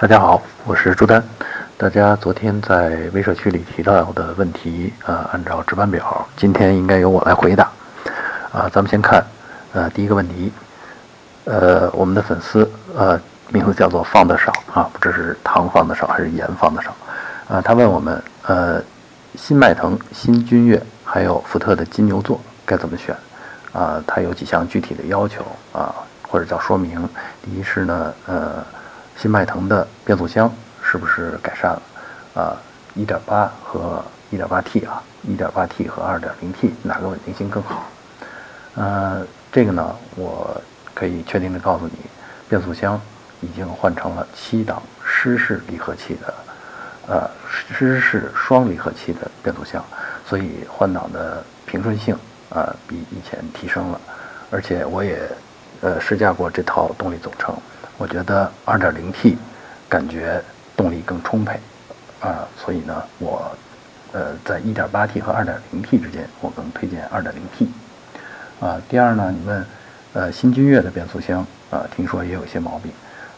大家好，我是朱丹。大家昨天在微社区里提到的问题，呃，按照值班表，今天应该由我来回答。啊，咱们先看，呃，第一个问题，呃，我们的粉丝，呃，名字叫做放的少啊，不知是糖放的少还是盐放的少。啊，他问我们，呃，新迈腾、新君越还有福特的金牛座该怎么选？啊，他有几项具体的要求啊，或者叫说明。第一是呢，呃。新迈腾的变速箱是不是改善了？啊，1.8和 1.8T 啊，1.8T 和 2.0T 哪个稳定性更好？呃，这个呢，我可以确定的告诉你，变速箱已经换成了七档湿式离合器的，呃，湿式双离合器的变速箱，所以换挡的平顺性啊比以前提升了，而且我也呃试驾过这套动力总成。我觉得 2.0T 感觉动力更充沛，啊，所以呢，我呃在 1.8T 和 2.0T 之间，我更推荐 2.0T。啊，第二呢，你问呃新君越的变速箱啊，听说也有一些毛病，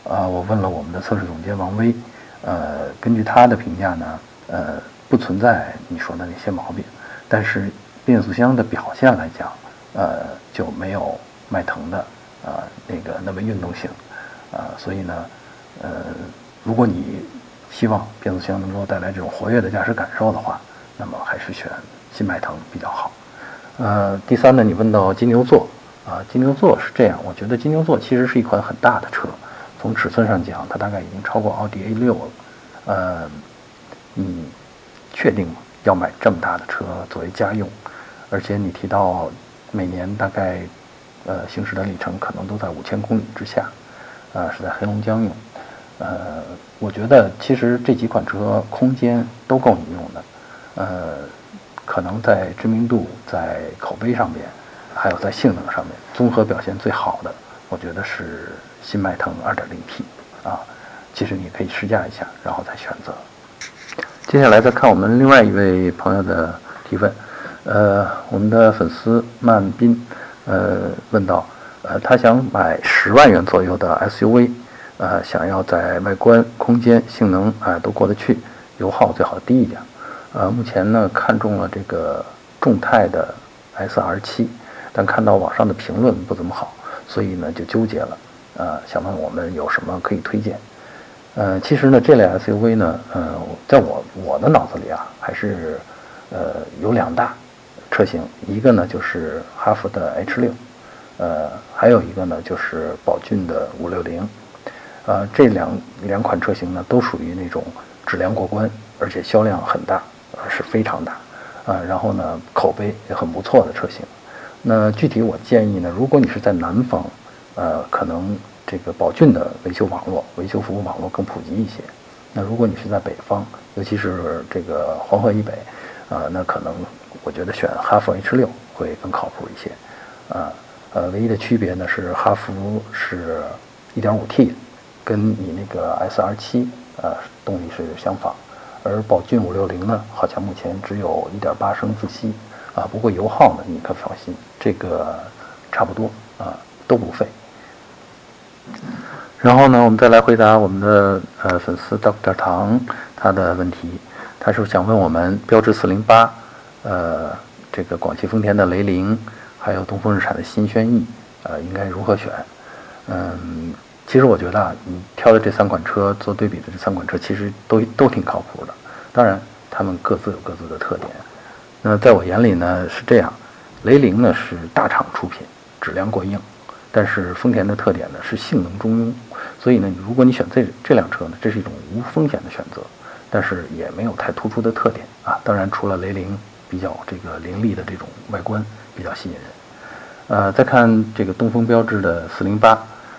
啊，我问了我们的测试总监王威，呃，根据他的评价呢，呃，不存在你说的那些毛病，但是变速箱的表现来讲，呃，就没有迈腾的啊那个那么运动性。啊，所以呢，呃，如果你希望变速箱能够带来这种活跃的驾驶感受的话，那么还是选新迈腾比较好。呃，第三呢，你问到金牛座，啊，金牛座是这样，我觉得金牛座其实是一款很大的车，从尺寸上讲，它大概已经超过奥迪 A 六了。呃，你确定要买这么大的车作为家用？而且你提到每年大概呃行驶的里程可能都在五千公里之下。呃，是在黑龙江用，呃，我觉得其实这几款车空间都够你用的，呃，可能在知名度、在口碑上面，还有在性能上面，综合表现最好的，我觉得是新迈腾 2.0T 啊，其实你可以试驾一下，然后再选择。接下来再看我们另外一位朋友的提问，呃，我们的粉丝曼斌，呃，问到。呃，他想买十万元左右的 SUV，呃，想要在外观、空间、性能啊都过得去，油耗最好低一点。呃，目前呢看中了这个众泰的 SR7，但看到网上的评论不怎么好，所以呢就纠结了。呃，想问我们有什么可以推荐？呃，其实呢这类 SUV 呢，呃，在我我的脑子里啊，还是呃有两大车型，一个呢就是哈弗的 H6。呃，还有一个呢，就是宝骏的五六零，呃，这两两款车型呢，都属于那种质量过关，而且销量很大，是非常大，啊，然后呢，口碑也很不错的车型。那具体我建议呢，如果你是在南方，呃，可能这个宝骏的维修网络、维修服务网络更普及一些。那如果你是在北方，尤其是这个黄河以北，啊，那可能我觉得选哈弗 H 六会更靠谱一些，啊。呃，呃唯一的区别呢是哈弗是 1.5T，跟你那个 SR7 呃动力是相仿，而宝骏560呢好像目前只有一点八升自吸啊，不过油耗呢你可放心，这个差不多啊都不费。然后呢，我们再来回答我们的呃粉丝 Dr. 唐他的问题，他是想问我们标致408，呃这个广汽丰田的雷凌。还有东风日产的新轩逸，呃，应该如何选？嗯，其实我觉得啊，你挑的这三款车做对比的这三款车，其实都都挺靠谱的。当然，它们各自有各自的特点。那在我眼里呢是这样，雷凌呢是大厂出品，质量过硬，但是丰田的特点呢是性能中庸。所以呢，如果你选这这辆车呢，这是一种无风险的选择，但是也没有太突出的特点啊。当然，除了雷凌比较这个凌厉的这种外观。比较吸引人，呃，再看这个东风标致的四零八，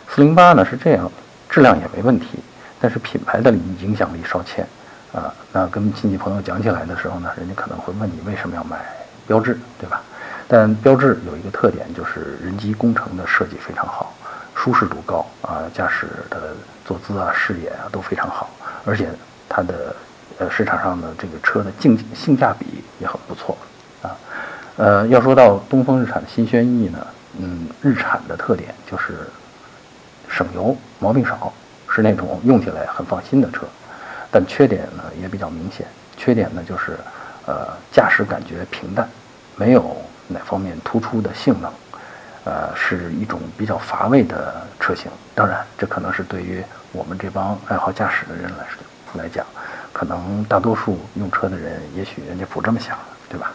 四零八呢是这样，质量也没问题，但是品牌的影响力稍欠，啊，那跟亲戚朋友讲起来的时候呢，人家可能会问你为什么要买标致，对吧？但标致有一个特点，就是人机工程的设计非常好，舒适度高啊，驾驶的坐姿啊、视野啊都非常好，而且它的呃市场上的这个车的竞性价比也很不错。啊呃，要说到东风日产的新轩逸呢，嗯，日产的特点就是省油、毛病少、是那种用起来很放心的车，但缺点呢也比较明显。缺点呢就是，呃，驾驶感觉平淡，没有哪方面突出的性能，呃，是一种比较乏味的车型。当然，这可能是对于我们这帮爱好驾驶的人来说来讲，可能大多数用车的人也许人家不这么想，对吧？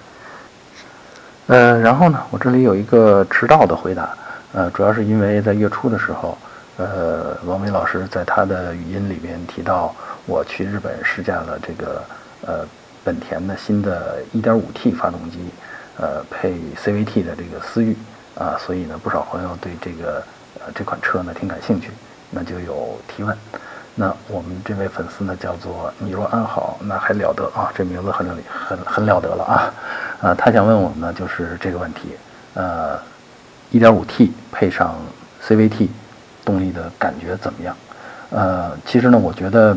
呃，然后呢，我这里有一个迟到的回答。呃，主要是因为在月初的时候，呃，王伟老师在他的语音里边提到，我去日本试驾了这个呃本田的新的 1.5T 发动机，呃配 CVT 的这个思域啊，所以呢，不少朋友对这个呃这款车呢挺感兴趣，那就有提问。那我们这位粉丝呢叫做你若安好，那还了得啊，这名字很了很很了得了啊，啊，他想问我们呢就是这个问题，呃。1.5T 配上 CVT 动力的感觉怎么样？呃，其实呢，我觉得，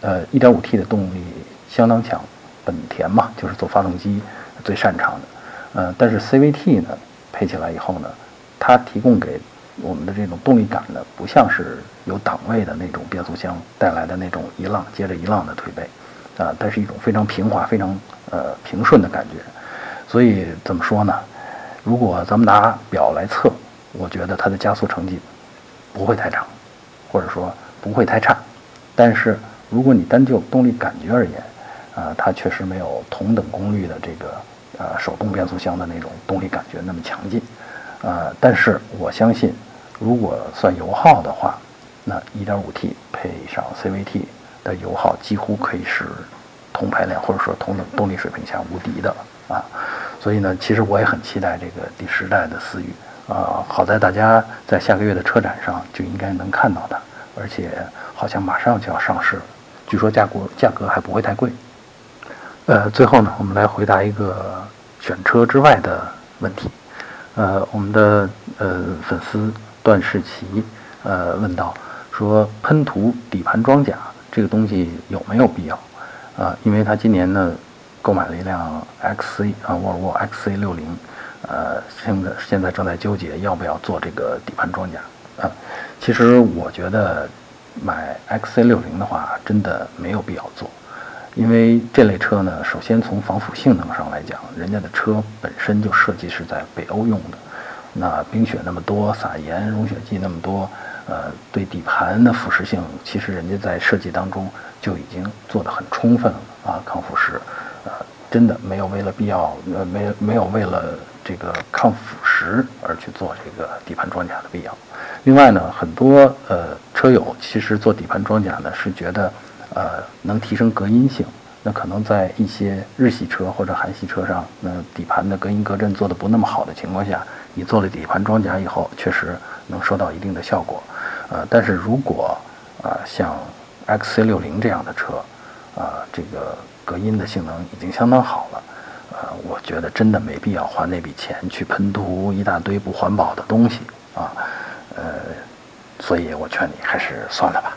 呃，1.5T 的动力相当强，本田嘛，就是做发动机最擅长的。呃，但是 CVT 呢，配起来以后呢，它提供给我们的这种动力感呢，不像是有档位的那种变速箱带来的那种一浪接着一浪的推背，啊，但是一种非常平滑、非常呃平顺的感觉。所以怎么说呢？如果咱们拿表来测，我觉得它的加速成绩不会太长，或者说不会太差。但是如果你单就动力感觉而言，啊，它确实没有同等功率的这个呃手动变速箱的那种动力感觉那么强劲。呃，但是我相信，如果算油耗的话，那 1.5T 配上 CVT 的油耗几乎可以是同排量或者说同等动力水平下无敌的啊。所以呢，其实我也很期待这个第十代的思域啊。好在大家在下个月的车展上就应该能看到它，而且好像马上就要上市了。据说价格价格还不会太贵。呃，最后呢，我们来回答一个选车之外的问题。呃，我们的呃粉丝段世奇呃问到说，喷涂底盘装甲这个东西有没有必要啊？因为他今年呢。购买了一辆 XC 啊，沃尔沃 XC60，呃，现在现在正在纠结要不要做这个底盘装甲啊。其实我觉得买 XC60 的话，真的没有必要做，因为这类车呢，首先从防腐性能上来讲，人家的车本身就设计是在北欧用的，那冰雪那么多，撒盐融雪剂那么多，呃，对底盘的腐蚀性，其实人家在设计当中就已经做得很充分了啊，抗腐蚀。呃真的没有为了必要，呃，没没有为了这个抗腐蚀而去做这个底盘装甲的必要。另外呢，很多呃车友其实做底盘装甲呢是觉得，呃，能提升隔音性。那可能在一些日系车或者韩系车上，那底盘的隔音隔震做的不那么好的情况下，你做了底盘装甲以后，确实能收到一定的效果。呃，但是如果啊像 XC60 这样的车，啊这个。隔音的性能已经相当好了，呃，我觉得真的没必要花那笔钱去喷涂一大堆不环保的东西啊，呃，所以我劝你还是算了吧。